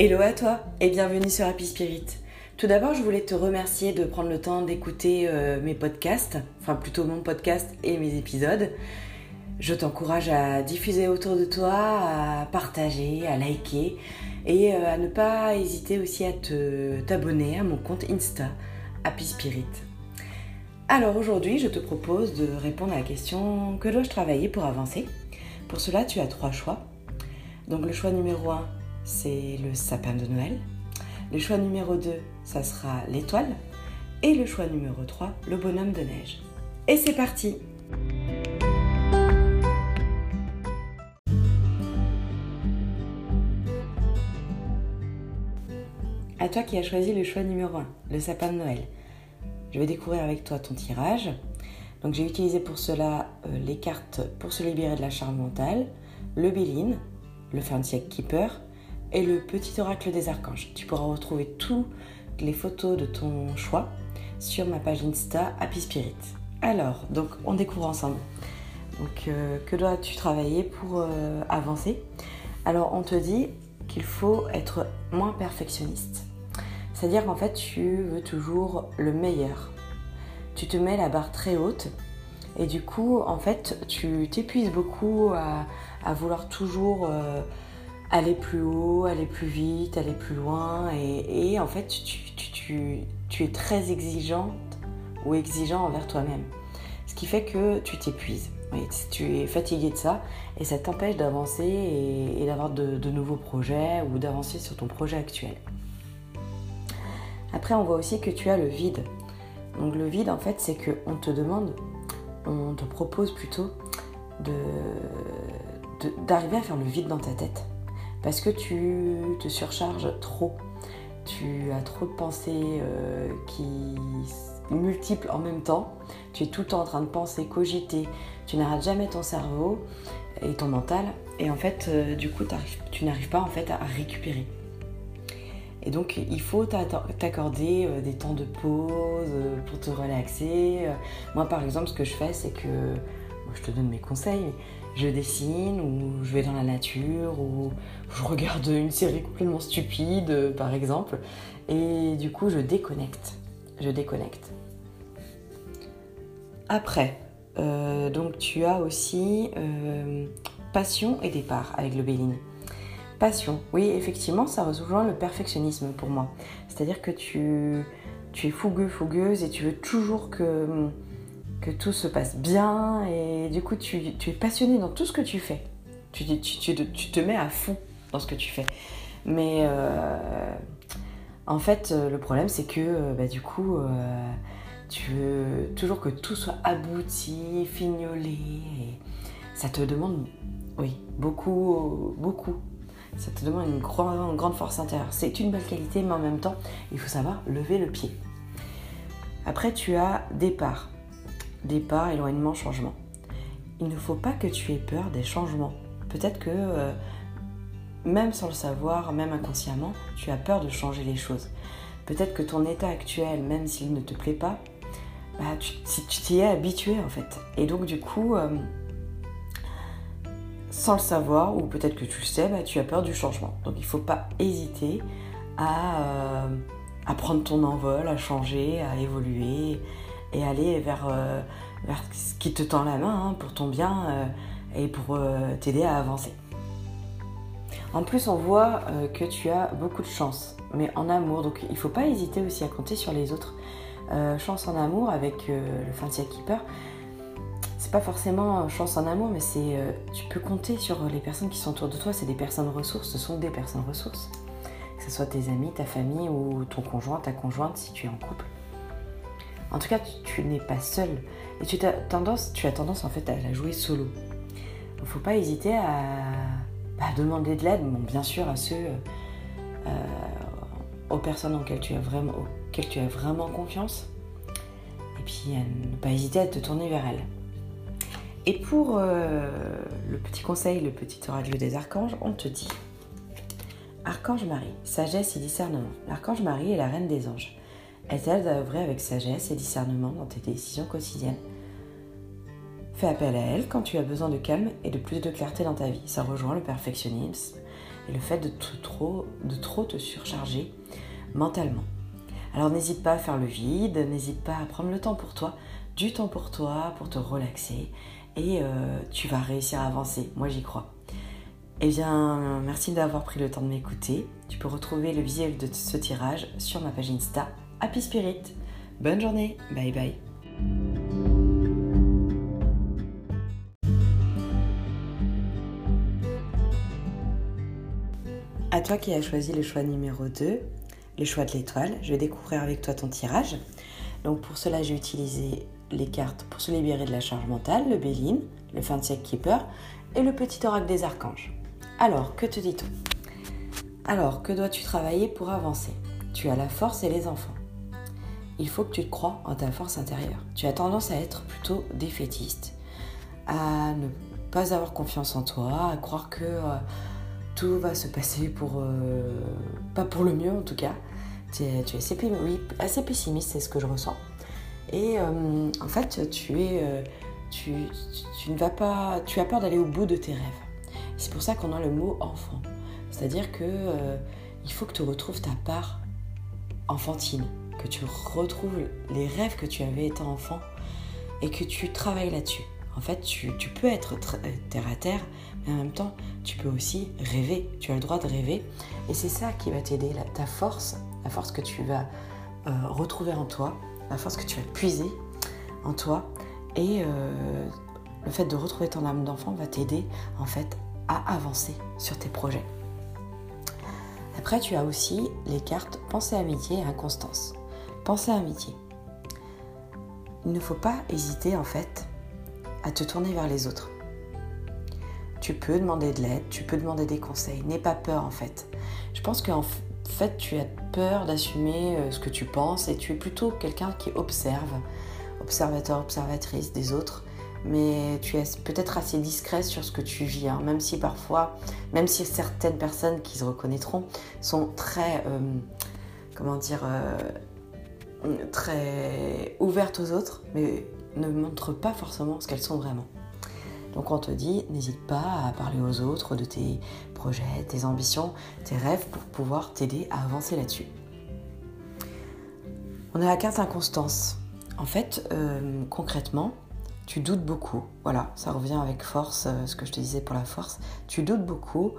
Hello à toi et bienvenue sur Happy Spirit. Tout d'abord, je voulais te remercier de prendre le temps d'écouter euh, mes podcasts, enfin plutôt mon podcast et mes épisodes. Je t'encourage à diffuser autour de toi, à partager, à liker et euh, à ne pas hésiter aussi à te t'abonner à mon compte Insta Happy Spirit. Alors aujourd'hui, je te propose de répondre à la question que dois-je travailler pour avancer? Pour cela, tu as trois choix. Donc le choix numéro un, c'est le sapin de Noël. Le choix numéro 2, ça sera l'étoile. Et le choix numéro 3, le bonhomme de neige. Et c'est parti À toi qui as choisi le choix numéro 1, le sapin de Noël. Je vais découvrir avec toi ton tirage. Donc j'ai utilisé pour cela euh, les cartes pour se libérer de la charge mentale, le Béline, le Fancy Keeper et le petit oracle des archanges. Tu pourras retrouver toutes les photos de ton choix sur ma page Insta Happy Spirit. Alors, donc on découvre ensemble. Donc, euh, que dois-tu travailler pour euh, avancer? Alors, on te dit qu'il faut être moins perfectionniste. C'est-à-dire qu'en fait, tu veux toujours le meilleur. Tu te mets la barre très haute et du coup, en fait, tu t'épuises beaucoup à, vouloir toujours euh, aller plus haut, aller plus vite, aller plus loin. Et, en fait, tu, es très exigeante ou exigeant envers toi-même. Ce qui fait que tu t'épuises. tu es fatigué de ça et ça t'empêche d'avancer et, d'avoir de nouveaux projets ou d'avancer sur ton projet actuel. Après, on voit aussi que tu as le vide. Donc le vide, en fait, c'est qu'on te demande, on te propose plutôt d'arriver à faire le vide dans ta tête. Parce que tu te surcharges trop. Tu as trop de pensées euh, qui multiples en même temps. Tu es tout le temps en train de penser, cogiter. Tu n'arrêtes jamais ton cerveau et ton mental. Et en fait, euh, du coup, tu n'arrives pas en fait à récupérer. Et donc, il faut t'accorder euh, des temps de pause pour te relaxer. Moi, par exemple, ce que je fais, c'est que je te donne mes conseils. Je dessine ou je vais dans la nature ou je regarde une série complètement stupide, par exemple. Et du coup, je déconnecte. Je déconnecte. Après, donc tu as aussi passion et départ avec le Béline. Passion, oui, effectivement, ça rejoint le perfectionnisme pour moi. C'est-à-dire que tu, tu es fougueux, fougueuse et tu veux toujours que, que tout se passe bien et du coup, tu, es passionné dans tout ce que tu fais. Tu, te mets à fond dans ce que tu fais. Mais euh, en fait, le problème, c'est que euh, bah, du coup, euh, tu veux toujours que tout soit abouti, fignolé. Et ça te demande, oui, beaucoup, beaucoup ça te demande une grande, force intérieure. C'est une belle qualité, mais en même temps, il faut savoir lever le pied. Après, tu as départ. Départ, éloignement, changement. Il ne faut pas que tu aies peur des changements. Peut-être que, euh, même sans le savoir, même inconsciemment, tu as peur de changer les choses. Peut-être que ton état actuel, même s'il ne te plaît pas, bah, tu t'y es habitué en fait. Et donc du coup, euh, sans le savoir, ou peut-être que tu le sais, bah, tu as peur du changement. Donc il ne faut pas hésiter euh, à, prendre ton envol, à changer, à évoluer et aller vers, euh, vers ce qui te tend la main hein, pour ton bien euh, et pour t'aider à avancer. En plus, on voit que tu as beaucoup de chance, mais en amour, donc il ne faut pas hésiter aussi à compter sur les autres. chance en amour avec le Fancy Keeper, c'est pas forcément chance en amour, mais c'est euh, tu peux compter sur les personnes qui sont autour de toi. C'est des personnes ressources, ce sont des personnes ressources. Que ce soit tes amis, ta famille ou ton conjoint, ta conjointe si tu es en couple. En tout cas, tu, n'es pas seul et tu as tendance, tu as tendance en fait à la jouer solo. Il ne faut pas hésiter à, demander de l'aide, bien sûr à ceux, euh, aux personnes auxquelles tu as vraiment, auxquelles tu as vraiment confiance. Et puis à ne pas hésiter à te tourner vers elles. Et pour euh, le petit conseil, le petit oracle des archanges, on te dit Archange Marie, sagesse et discernement. L'archange Marie est la reine des anges. Elle t'aide à œuvrer avec sagesse et discernement dans tes décisions quotidiennes. Fais appel à elle quand tu as besoin de calme et de plus de clarté dans ta vie. Ça rejoint le perfectionnisme et le fait de, trop, te surcharger mentalement. Alors n'hésite pas à faire le vide, n'hésite pas à prendre le temps pour toi, du temps pour toi, pour te relaxer, et euh, tu vas réussir à avancer. Moi j'y crois. Eh bien, merci d'avoir pris le temps de m'écouter. Tu peux retrouver le visuel de ce tirage sur ma page Insta Happy Spirit. Bonne journée, bye bye. À toi qui as choisi le choix numéro 2, le choix de l'étoile, je vais découvrir avec toi ton tirage. Donc pour cela, j'ai utilisé les cartes pour se libérer de la charge mentale, le Béline, le Fancy Keeper et le petit oracle des archanges. Alors, que te dit-on? Alors, que dois-tu travailler pour avancer? Tu as la force et les enfants. Il faut que tu te crois en ta force intérieure. Tu as tendance à être plutôt défaitiste, à ne pas avoir confiance en toi, à croire que euh, tout va se passer pour... Euh, pas pour le mieux en tout cas. Tu es, assez, pessimiste, c'est ce que je ressens. Et euh, en fait, tu es... tu, ne vas pas... Tu as peur d'aller au bout de tes rêves. C'est pour ça qu'on a le mot enfant. C'est-à-dire que euh, il faut que tu retrouves ta part enfantine, que tu retrouves les rêves que tu avais étant enfant et que tu travailles là-dessus. En fait, tu, peux être euh, terre à terre, mais en même temps, tu peux aussi rêver. Tu as le droit de rêver. Et c'est ça qui va t'aider, ta force, la force que tu vas euh, retrouver en toi, la force que tu vas puiser en toi. Et le fait de retrouver ton âme d'enfant va t'aider en fait avancer sur tes projets. Après, tu as aussi les cartes pensée amitié et inconstance. Pensée amitié. Il ne faut pas hésiter en fait à te tourner vers les autres. Tu peux demander de l'aide, tu peux demander des conseils. N'aie pas peur en fait. Je pense qu'en fait, tu as peur d'assumer euh, ce que tu penses et tu es plutôt quelqu'un qui observe, observateur, observatrice des autres mais tu es peut-être assez discret sur ce que tu vis, hein. même si parfois, même si certaines personnes qui se reconnaîtront sont très, euh, comment dire, euh, très ouvertes aux autres, mais ne montrent pas forcément ce qu'elles sont vraiment. Donc on te dit, n'hésite pas à parler aux autres de tes projets, tes ambitions, tes rêves pour pouvoir t'aider à avancer là-dessus. On a la carte inconstance. En fait, euh, concrètement, tu doutes beaucoup. Voilà, ça revient avec force, euh, ce que je te disais pour la force. Tu doutes beaucoup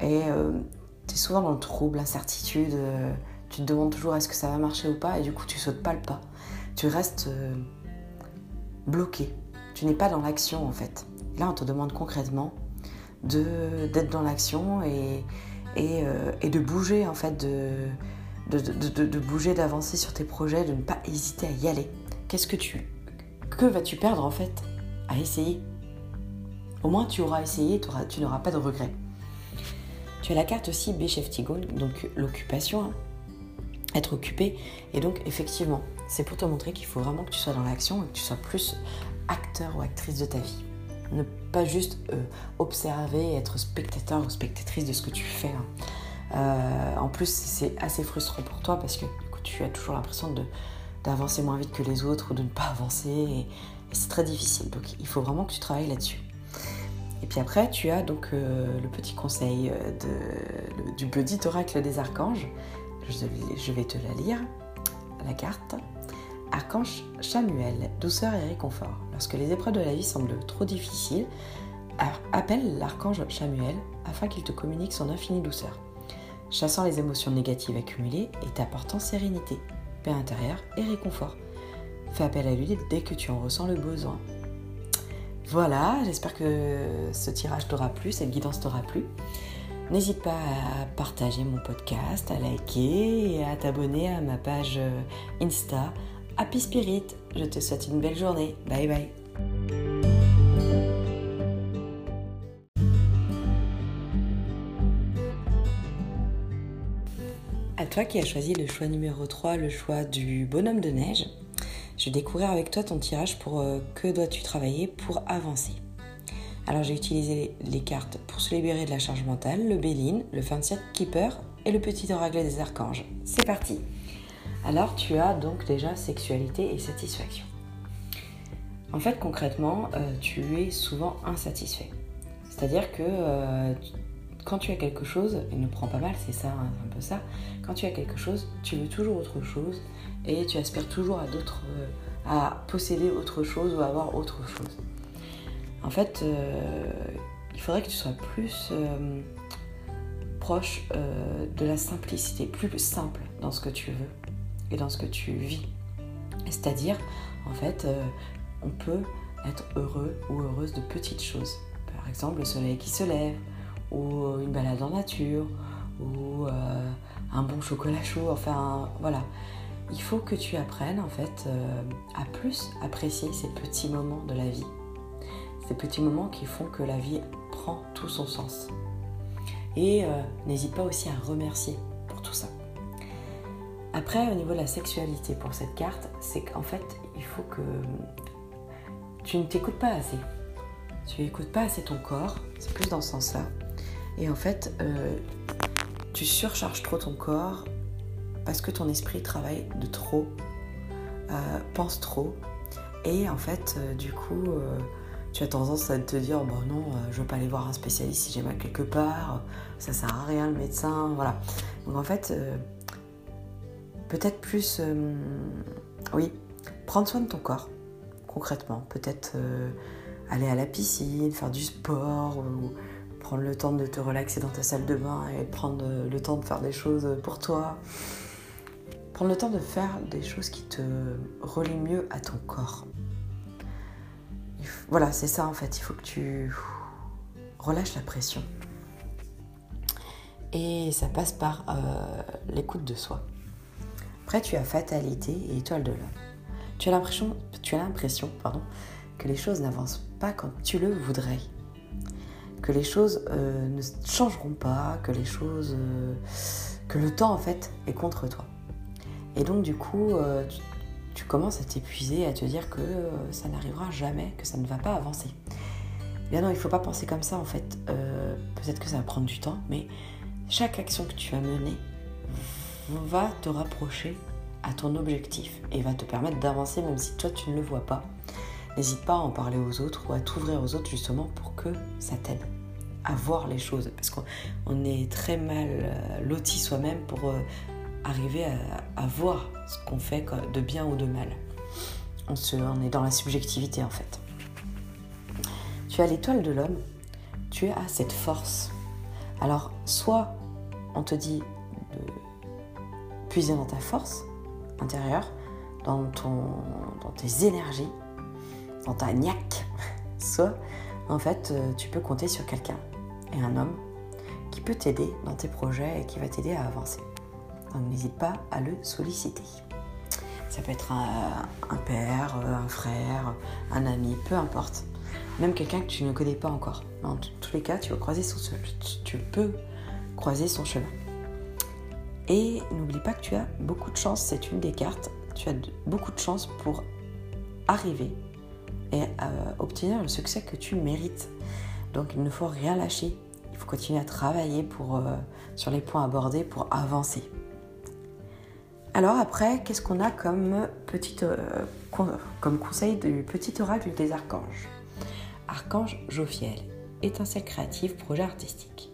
et euh, tu es souvent dans le trouble, l'incertitude. Euh, tu te demandes toujours est-ce que ça va marcher ou pas et du coup tu sautes pas le pas. Tu restes bloqué. Tu n'es pas dans l'action en fait. Là, on te demande concrètement d'être dans l'action et, de bouger en fait, de, de, de bouger, d'avancer sur tes projets, de ne pas hésiter à y aller. Qu'est-ce que tu que vas-tu perdre en fait à essayer? Au moins tu auras essayé, tu n'auras pas de regrets. Tu as la carte aussi Beschäftigung, donc l'occupation, hein. être occupé. Et donc effectivement, c'est pour te montrer qu'il faut vraiment que tu sois dans l'action et que tu sois plus acteur ou actrice de ta vie. Ne pas juste euh, observer, être spectateur ou spectatrice de ce que tu fais. Hein. Euh, en plus, c'est assez frustrant pour toi parce que tu as toujours l'impression de, d'avancer moins vite que les autres ou de ne pas avancer. Et, c'est très difficile. Donc il faut vraiment que tu travailles là-dessus. Et puis après, tu as donc euh, le petit conseil euh, du petit oracle des archanges. Je, vais te la lire, la carte. Archange Samuel, douceur et réconfort. Lorsque les épreuves de la vie semblent trop difficiles, appelle l'archange Samuel afin qu'il te communique son infinie douceur, chassant les émotions négatives accumulées et t'apportant sérénité, paix intérieure et réconfort. Fais appel à lui dès que tu en ressens le besoin. Voilà, j'espère que ce tirage t'aura plu, cette guidance t'aura plu. N'hésite pas à partager mon podcast, à liker et à t'abonner à ma page Insta Happy Spirit. Je te souhaite une belle journée. Bye bye. Toi qui as choisi le choix numéro 3, le choix du bonhomme de neige, je vais découvrir avec toi ton tirage pour euh, que dois-tu travailler pour avancer. Alors j'ai utilisé les cartes pour se libérer de la charge mentale, le Béline, le 27 Keeper et le petit oracle des archanges. C'est parti Alors tu as donc déjà sexualité et satisfaction. En fait concrètement, euh, tu es souvent insatisfait. C'est-à-dire que euh, quand tu as quelque chose, et ne prends pas mal, c'est ça, hein, un peu ça, quand tu as quelque chose, tu veux toujours autre chose et tu aspires toujours à d'autres, euh, à posséder autre chose ou à avoir autre chose. En fait, euh, il faudrait que tu sois plus euh, proche de la simplicité, plus simple dans ce que tu veux et dans ce que tu vis. C'est-à-dire, en fait, on peut être heureux ou heureuse de petites choses. Par exemple, le soleil qui se lève, ou une balade en nature, ou euh, un bon chocolat chaud, enfin voilà. Il faut que tu apprennes en fait euh, à plus apprécier ces petits moments de la vie. Ces petits moments qui font que la vie prend tout son sens. Et euh, n'hésite pas aussi à remercier pour tout ça. Après, au niveau de la sexualité pour cette carte, c'est qu'en fait, il faut que tu ne t'écoutes pas assez. Tu n'écoutes pas assez ton corps, c'est plus dans ce sens-là. Et en fait, euh, tu surcharges trop ton corps parce que ton esprit travaille de trop, euh, pense trop. Et en fait, euh, du coup, tu as tendance à te dire bon non, je veux pas aller voir un spécialiste si j'ai mal quelque part, ça sert à rien le médecin, voilà. Donc en fait, peut-être plus, oui, prendre soin de ton corps, concrètement. Peut-être aller à la piscine, faire du sport ou prendre le temps de te relaxer dans ta salle de bain et prendre le temps de faire des choses pour toi. Prendre le temps de faire des choses qui te relient mieux à ton corps. Voilà, c'est ça en fait. Il faut que tu relâches la pression. Et ça passe par euh, l'écoute de soi. Après, tu as fatalité et étoile de l'homme. Tu as l'impression, tu as l'impression, pardon, que les choses n'avancent pas comme tu le voudrais que les choses euh, ne changeront pas, que les choses, euh, que le temps en fait est contre toi. Et donc du coup, euh, tu, commences à t'épuiser, à te dire que ça n'arrivera jamais, que ça ne va pas avancer. Bien non, il ne faut pas penser comme ça en fait. Peut-être que ça va prendre du temps, mais chaque action que tu as menée va te rapprocher à ton objectif et va te permettre d'avancer même si toi tu ne le vois pas. N'hésite pas à en parler aux autres ou à t'ouvrir aux autres justement pour que ça t'aide à voir les choses. Parce qu'on est très mal euh, loti soi-même pour euh, arriver à, voir ce qu'on fait de bien ou de mal. On, se, on est dans la subjectivité en fait. Tu as l'étoile de l'homme, tu as cette force. Alors, soit on te dit de puiser dans ta force intérieure, dans, ton, dans tes énergies, dans ta niaque, soit en fait euh, tu peux compter sur quelqu'un un homme qui peut t'aider dans tes projets et qui va t'aider à avancer. Donc n'hésite pas à le solliciter. Ça peut être un, père, un frère, un ami, peu importe. Même quelqu'un que tu ne connais pas encore. Dans tous les cas, tu, croiser son, peux croiser son chemin. Et n'oublie pas que tu as beaucoup de chance, c'est une des cartes. Tu as beaucoup de chance pour arriver et euh, obtenir le succès que tu mérites. Donc il ne faut rien lâcher. Il faut continuer à travailler pour, euh, sur les points abordés pour avancer. Alors après, qu'est-ce qu'on a comme, euh, conseil du petit oracle des archanges? Archange Jophiel, étincelle créative, projet artistique.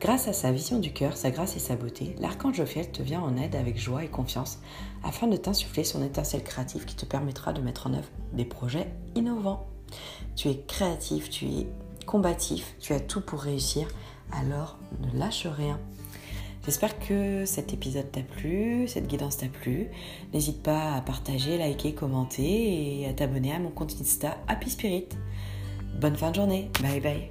Grâce à sa vision du cœur, sa grâce et sa beauté, l'archange Jophiel te vient en aide avec joie et confiance afin de t'insuffler son étincelle créative qui te permettra de mettre en œuvre des projets innovants. Tu es créatif, tu es combatif, tu as tout pour réussir, alors ne lâche rien. J'espère que cet épisode t'a plu, cette guidance t'a plu. N'hésite pas à partager, liker, commenter et à t'abonner à mon compte Insta Happy Spirit. Bonne fin de journée, bye bye